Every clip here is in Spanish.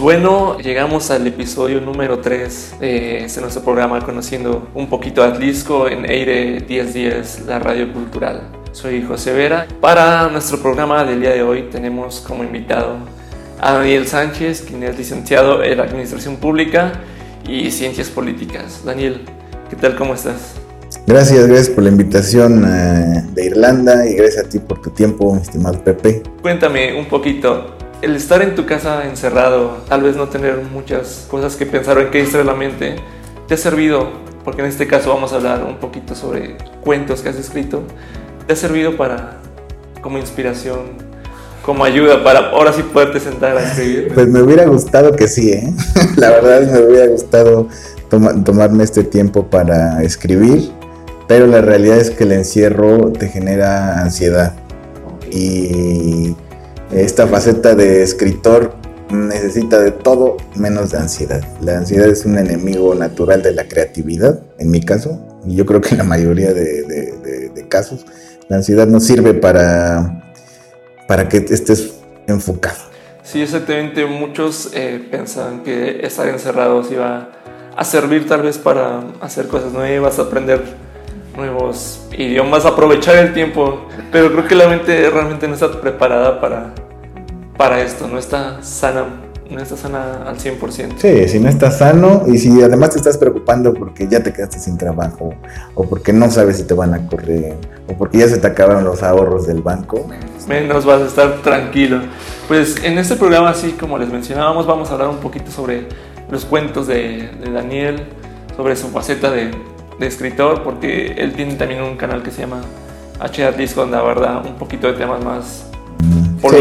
bueno, llegamos al episodio número 3 de este nuestro programa Conociendo un poquito a Atlisco en Aire 1010, la radio cultural. Soy José Vera. Para nuestro programa del día de hoy tenemos como invitado a Daniel Sánchez, quien es licenciado en Administración Pública y Ciencias Políticas. Daniel, ¿qué tal? ¿Cómo estás? Gracias, gracias por la invitación eh, de Irlanda y gracias a ti por tu tiempo, estimado Pepe. Cuéntame un poquito, el estar en tu casa encerrado, tal vez no tener muchas cosas que pensar o en qué distraer la mente, ¿te ha servido? Porque en este caso vamos a hablar un poquito sobre cuentos que has escrito. ¿Te ha servido para, como inspiración, como ayuda para ahora sí poderte sentar a escribir? Pues me hubiera gustado que sí, ¿eh? La verdad me hubiera gustado tomarme este tiempo para escribir, pero la realidad es que el encierro te genera ansiedad. Y esta faceta de escritor necesita de todo menos de ansiedad. La ansiedad es un enemigo natural de la creatividad, en mi caso, y yo creo que en la mayoría de, casos. La ansiedad no sirve para, para que estés enfocado. Sí, exactamente. Muchos eh, pensan que estar encerrados iba a servir tal vez para hacer cosas nuevas, aprender nuevos idiomas, aprovechar el tiempo, pero creo que la mente realmente no está preparada para, para esto, no está sana, no está sana al 100%. Sí, si no estás sano y si además te estás preocupando porque ya te quedaste sin trabajo o porque no sabes si te van a correr o porque ya se te acabaron los ahorros del banco. Menos vas a estar tranquilo. Pues en este programa, así como les mencionábamos, vamos a hablar un poquito sobre los cuentos de, de Daniel, sobre su faceta de, de escritor, porque él tiene también un canal que se llama H Disco, donde aborda un poquito de temas más sí,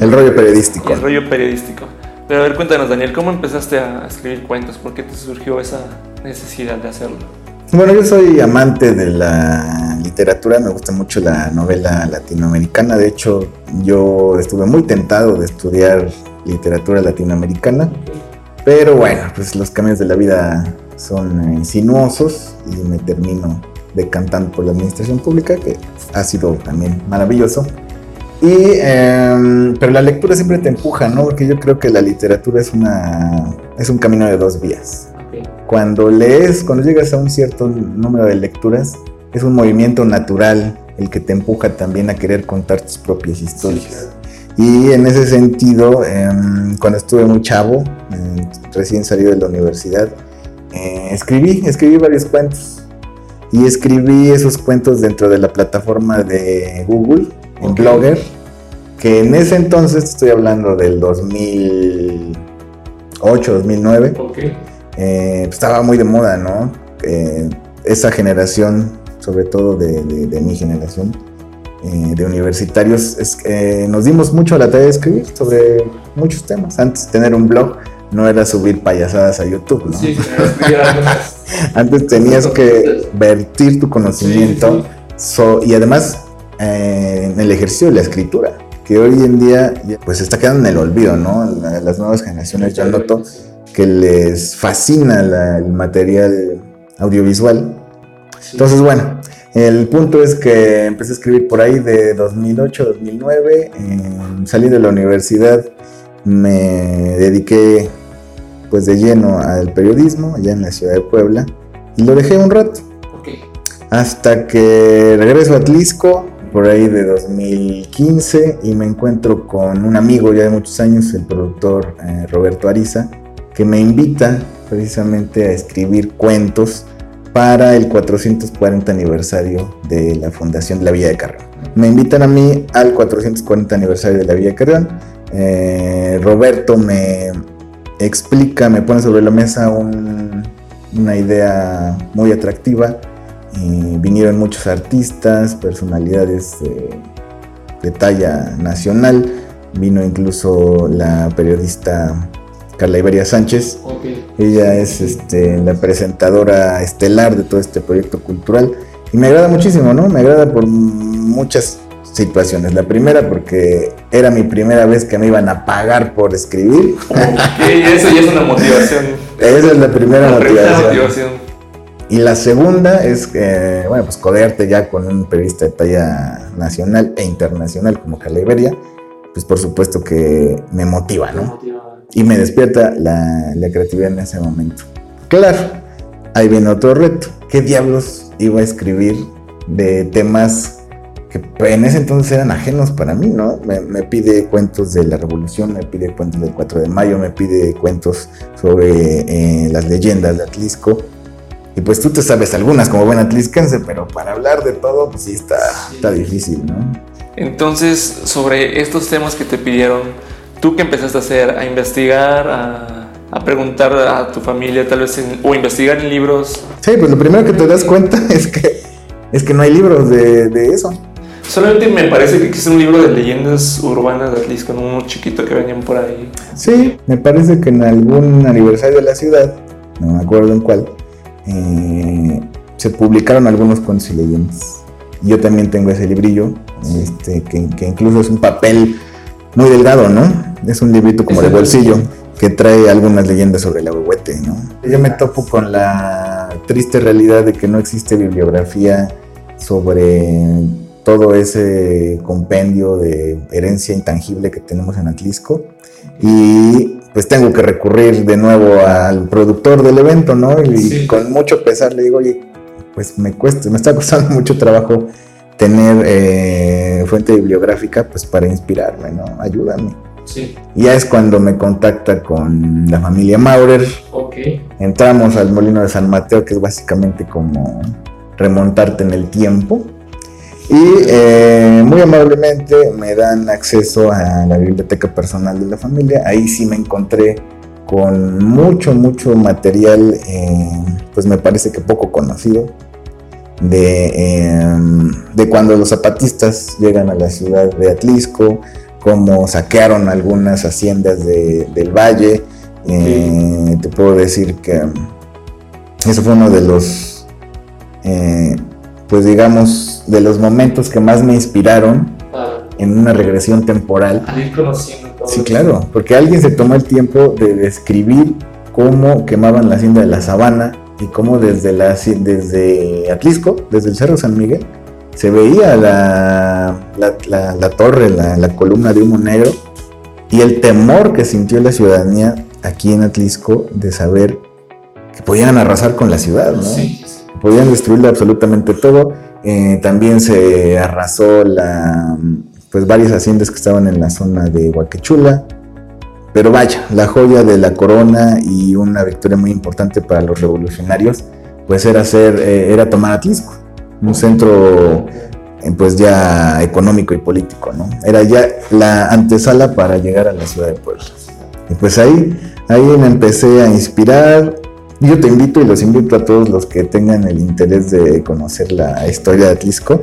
el, rollo periodístico. El rollo periodístico. Pero a ver, cuéntanos, Daniel, ¿cómo empezaste a escribir cuentos? ¿Por qué te surgió esa necesidad de hacerlo? Bueno, yo soy amante de la literatura, me gusta mucho la novela latinoamericana. De hecho, yo estuve muy tentado de estudiar literatura latinoamericana. Pero bueno, pues los caminos de la vida son sinuosos y me termino decantando por la administración pública, que ha sido también maravilloso. Y, em, pero la lectura siempre te empuja, ¿no? Porque yo creo que la literatura es, una, es un camino de dos vías. Cuando lees, cuando llegas a un cierto número de lecturas, es un movimiento natural el que te empuja también a querer contar tus propias historias. Y en ese sentido, em, cuando estuve muy chavo, em, recién salido de la universidad, eh, escribí, escribí varios cuentos. Y escribí esos cuentos dentro de la plataforma de Google, en Blogger, que en ese entonces, estoy hablando del 2008, 2009, eh, pues estaba muy de moda, ¿no? Eh, esa generación, sobre todo de mi generación, eh, de universitarios, es, nos dimos mucho a la tarea de escribir sobre muchos temas. Antes de tener un blog no era subir payasadas a YouTube, ¿no? Antes tenías que vertir tu conocimiento y además eh, en el ejercicio de la escritura, que hoy en día pues está quedando en el olvido, ¿no? Las nuevas generaciones ya noto que les fascina el material audiovisual. Entonces, bueno, el punto es que empecé a escribir por ahí de 2008, 2009. salí de la universidad, me dediqué pues de lleno al periodismo allá en la ciudad de Puebla y lo dejé un rato. Hasta que regreso a Atlisco por ahí de 2015 y me encuentro con un amigo ya de muchos años, el productor eh, Roberto Ariza, que me invita precisamente a escribir cuentos para el 440 aniversario de la Fundación de la Villa de Carrión. Me invitan a mí al 440 aniversario de la Villa de Carrión. Eh, Roberto me explica, me pone sobre la mesa una idea muy atractiva. vinieron muchos artistas, personalidades de talla nacional. Vino incluso la periodista Carla Iberia Sánchez. Ella es este, la presentadora estelar de todo este proyecto cultural y me agrada muchísimo, ¿no? Me agrada por muchas situaciones. La primera porque era mi primera vez que me iban a pagar por escribir. eso ya es una motivación. Esa es la primera motivación. Y la segunda es que, bueno, pues codearte ya con un periodista de talla nacional e internacional como Carla Iberia, pues por supuesto que me motiva, ¿no? y me despierta la, la creatividad en ese momento. Claro, ahí viene otro reto. ¿Qué diablos iba a escribir de temas que en ese entonces eran ajenos para mí, ¿no? Me, pide cuentos de la Revolución, me pide cuentos del 4 de mayo, me pide cuentos sobre eh, las leyendas de Atlisco. Y pues tú te sabes algunas como buen atlisquense, pero para hablar de todo, pues sí está, está difícil, ¿no? Entonces, sobre estos temas que te pidieron, ¿tú qué empezaste a hacer? ¿A investigar? ¿A, a preguntar a tu familia tal vez? o investigar en libros? Sí, pues lo primero que te das cuenta es que, es que no hay libros de, de eso. Solamente me parece que existe un libro de leyendas urbanas de Atlisco, con uno chiquito que venían por ahí. Sí, me parece que en algún aniversario de la ciudad, no me acuerdo en cuál, eh, se publicaron algunos cuentos y leyendas. Yo también tengo ese librillo, este, que, incluso es un papel muy delgado, ¿no? Es un librito como de bolsillo que trae algunas leyendas sobre el ahuehuete, ¿no? Yo me topo con la triste realidad de que no existe bibliografía sobre todo ese compendio de herencia intangible que tenemos en Atlisco y pues tengo que recurrir de nuevo al productor del evento, ¿no? Y con mucho pesar le digo, oye, pues me cuesta, me está costando mucho trabajo tener eh, fuente bibliográfica pues para inspirarme, ¿no? Ayúdame. Sí. Ya es cuando me contacta con la familia Maurer. Okay. Entramos al Molino de San Mateo, que es básicamente como remontarte en el tiempo. Y eh, muy amablemente me dan acceso a la biblioteca personal de la familia. Ahí sí me encontré con mucho, mucho material, eh, pues me parece que poco conocido, de, em, de cuando los zapatistas llegan a la ciudad de Atlisco, cómo saquearon algunas haciendas del valle. Eh, te puedo decir que eso fue uno de los pues digamos, de los momentos que más me inspiraron ah. en una regresión temporal. Sí, claro, porque alguien se tomó el tiempo de describir cómo quemaban la hacienda de la sabana y cómo desde, la, desde Atlisco, desde el Cerro San Miguel, se veía la, la, torre, la, columna de humo negro y el temor que sintió la ciudadanía aquí en Atlisco de saber que podían arrasar con la ciudad, ¿no? Sí podían destruirle absolutamente todo. Eh, también se arrasó la, pues varias haciendas que estaban en la zona de Huaquechula. Pero vaya, la joya de la corona y una victoria muy importante para los revolucionarios, pues era hacer, eh, era tomar Atlisco, un centro eh, pues ya económico y político, ¿no? Era ya la antesala para llegar a la ciudad de Puebla. Y pues ahí, ahí me empecé a inspirar, yo te invito y los invito a todos los que tengan el interés de conocer la historia de Atlisco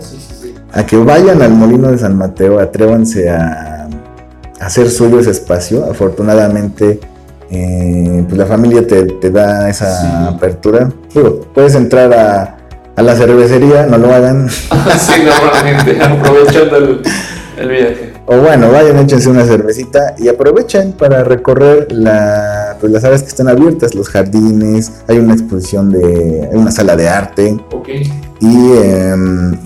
a que vayan al Molino de San Mateo, atrévanse a, hacer suyo ese espacio. Afortunadamente, eh, pues la familia te, da esa apertura. puedes entrar a, la cervecería, no lo hagan. sí, normalmente, aprovechando el viaje. O bueno, vayan, échense una cervecita y aprovechen para recorrer la, pues, las áreas que están abiertas, los jardines, hay una exposición de, hay una sala de arte. Y em,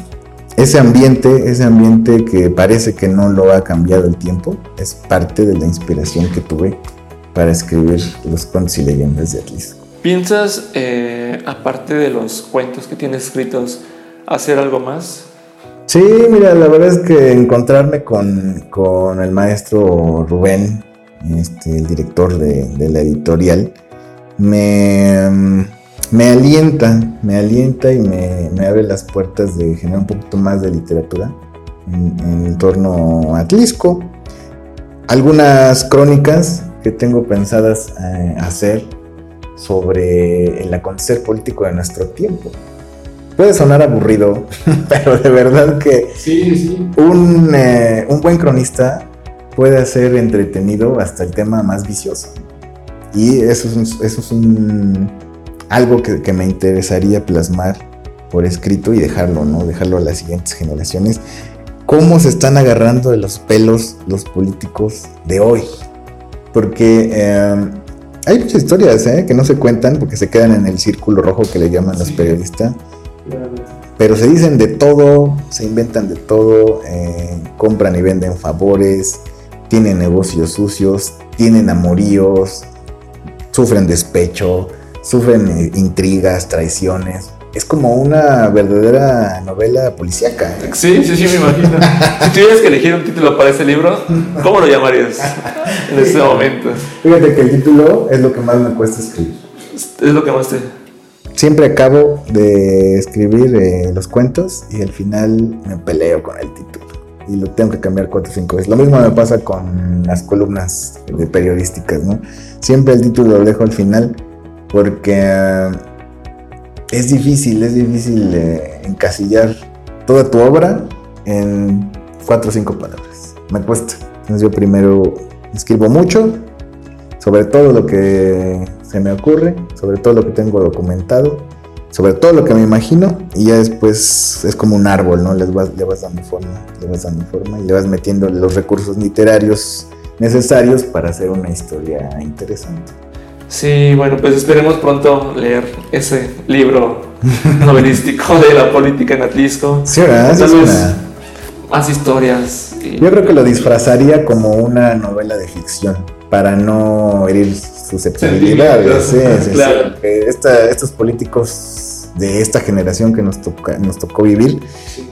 ese ambiente, ese ambiente que parece que no lo ha cambiado el tiempo, es parte de la inspiración que tuve para escribir los cuentos y leyendas de Atlas. ¿Piensas, eh, aparte de los cuentos que tienes escritos, hacer algo más? Sí, mira, la verdad es que encontrarme con, el maestro Rubén, este, el director de, la editorial, me, me, alienta, me alienta y me, abre las puertas de generar un poquito más de literatura en, torno a Atlisco. Algunas crónicas que tengo pensadas eh, hacer sobre el acontecer político de nuestro tiempo puede sonar aburrido, pero de verdad que Un, eh, un, buen cronista puede hacer entretenido hasta el tema más vicioso. Y eso es, eso es un, algo que, me interesaría plasmar por escrito y dejarlo, ¿no? Dejarlo a las siguientes generaciones. Cómo se están agarrando de los pelos los políticos de hoy. Porque eh, hay muchas historias ¿eh? que no se cuentan porque se quedan en el círculo rojo que le llaman los periodistas pero se dicen de todo, se inventan de todo, eh, compran y venden favores, tienen negocios sucios, tienen amoríos, sufren despecho, sufren eh, intrigas, traiciones. Es como una verdadera novela policíaca. ¿eh? Sí, sí, sí, me imagino. si tuvieras que elegir un título para ese libro, ¿cómo lo llamarías en este momento? Fíjate que el título es lo que más me cuesta escribir. Es lo que más te... Siempre acabo de escribir eh, los cuentos y al final me peleo con el título y lo tengo que cambiar cuatro o cinco veces. Lo mismo me pasa con las columnas de periodísticas, ¿no? Siempre el título lo dejo al final porque eh, es difícil, es difícil eh, encasillar toda tu obra en cuatro o cinco palabras. Me cuesta. Entonces yo primero escribo mucho sobre todo lo que se me ocurre, sobre todo lo que tengo documentado sobre todo lo que me imagino y ya después es como un árbol, ¿no? Les vas, le vas dando forma, le vas dando forma y le vas metiendo los recursos literarios necesarios para hacer una historia interesante. Sí, bueno, pues esperemos pronto leer ese libro novelístico de la política en Atlisco. Sí, ¿verdad? más historias. Yo creo que lo disfrazaría como una novela de ficción para no herir susceptibilidades. Sí, sí, claro. estos políticos de esta generación que nos, toca, nos tocó vivir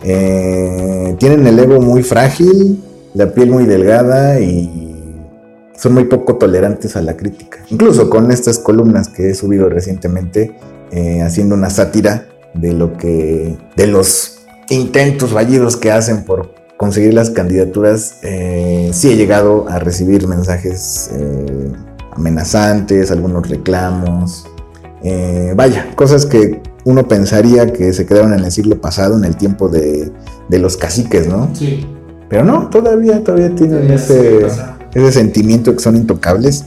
eh, tienen el ego muy frágil, la piel muy delgada y son muy poco tolerantes a la crítica. Incluso con estas columnas que he subido recientemente, eh, haciendo una sátira de lo que, de los intentos fallidos que hacen por conseguir las candidaturas, eh, sí he llegado a recibir mensajes eh, amenazantes, algunos reclamos. Eh, vaya, cosas que uno pensaría que se quedaron en el siglo pasado, en el tiempo de, los caciques, ¿no? Sí. Pero no, todavía, todavía tienen ese, ese sentimiento que son intocables.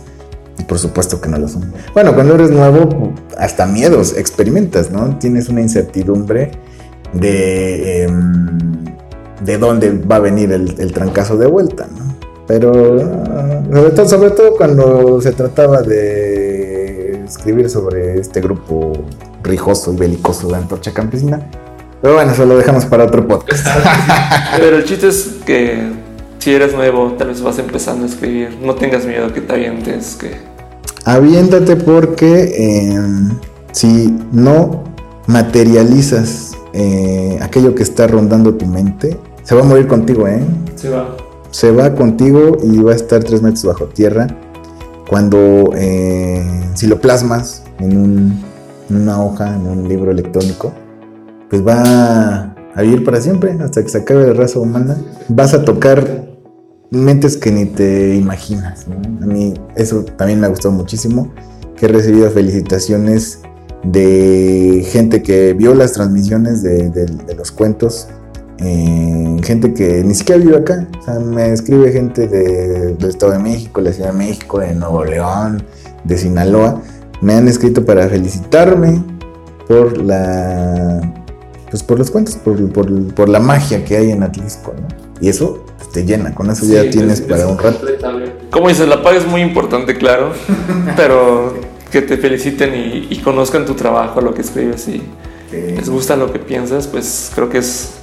Y por supuesto que no lo son. Bueno, cuando eres nuevo, hasta miedos experimentas, ¿no? Tienes una incertidumbre de, em, de dónde va a venir el, trancazo de vuelta, ¿no? Pero sobre todo, sobre todo cuando se trataba de escribir sobre este grupo rijoso y belicoso de Antorcha Campesina. Pero bueno, eso lo dejamos para otro podcast. Pero el chiste es que si eres nuevo, tal vez vas empezando a escribir, no tengas miedo que te avientes, que... Aviéntate porque em, si no materializas eh, aquello que está rondando tu mente, se va a morir contigo, ¿eh? Se va. Se va contigo y va a estar tres metros bajo tierra. Cuando, eh, si lo plasmas en, una hoja, en un libro electrónico, pues va a vivir para siempre, hasta que se acabe la raza humana. Vas a tocar mentes que ni te imaginas. A mí eso también me ha gustado muchísimo, que he recibido felicitaciones de gente que vio las transmisiones de, los cuentos, eh, gente que ni siquiera vive acá, o sea, me escribe gente de, del Estado de México, la Ciudad de México, de Nuevo León, de Sinaloa, me han escrito para felicitarme por la pues por los cuentos, por, la magia que hay en Atlisco, ¿no? Y eso pues, te llena, con eso ya tienes para un rato. Como dices, la paga es muy importante, claro, pero que te feliciten y, conozcan tu trabajo, lo que escribes y les gusta lo que piensas, pues creo que es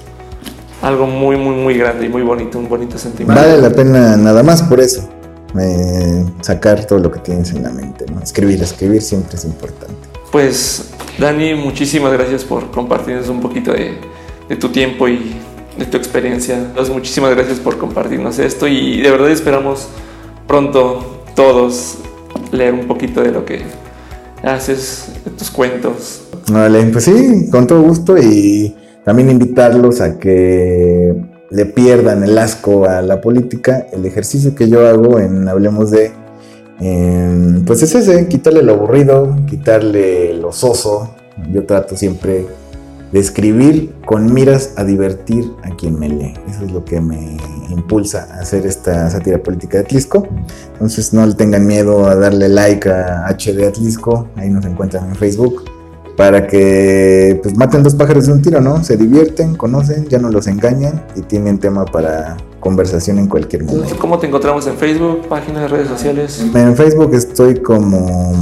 algo muy, muy, muy grande y muy bonito, un bonito sentimiento. Vale la pena nada más por eso, sacar todo lo que tienes en la mente, ¿no? Escribir, escribir siempre es importante. Pues, Dani, muchísimas gracias por compartirnos un poquito de, de tu tiempo y de tu experiencia. Entonces, muchísimas gracias por compartirnos esto y de verdad esperamos pronto todos leer un poquito de lo que haces, de tus cuentos. Vale, pues sí, con todo gusto y también invitarlos a que le pierdan el asco a la política. El ejercicio que yo hago en Hablemos de, pues es ese, quitarle lo aburrido, quitarle lo soso. Yo trato siempre de escribir con miras a divertir a quien me lee. Eso es lo que me impulsa a hacer esta sátira política de Atlisco. Entonces no le tengan miedo a darle like a HD Atlisco, ahí nos encuentran en Facebook, para que pues maten dos pájaros de un tiro, ¿no? Se divierten, conocen, ya no los engañan y tienen tema para conversación en cualquier momento. ¿Cómo te encontramos en Facebook, páginas de redes sociales? En Facebook estoy como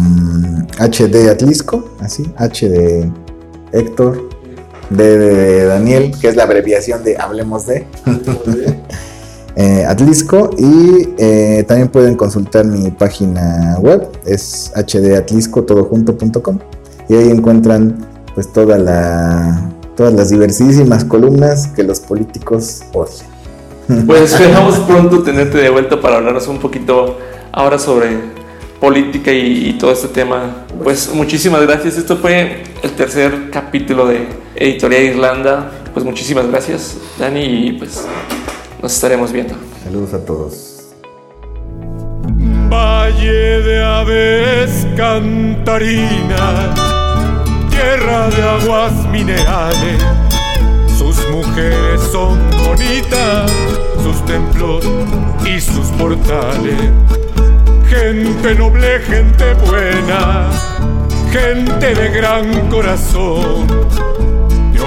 HD Atlisco, así, H de Héctor, de, Daniel, que es la abreviación de Hablemos de. eh, Atlisco y eh, también pueden consultar mi página web, es hdatlisco.todojunto.com y ahí encuentran pues toda la, todas las diversidísimas columnas que los políticos odian. Pues esperamos pronto tenerte de vuelta para hablarnos un poquito ahora sobre política y, todo este tema. Pues muchísimas gracias. Esto fue el tercer capítulo de Editorial Irlanda. Pues muchísimas gracias, Dani, y pues nos estaremos viendo. Saludos a todos. Valle de aves cantarina, tierra de aguas minerales. Sus mujeres son bonitas, sus templos y sus portales. Gente noble, gente buena, gente de gran corazón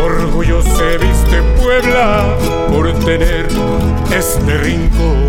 orgullo se viste Puebla por tener este rincón.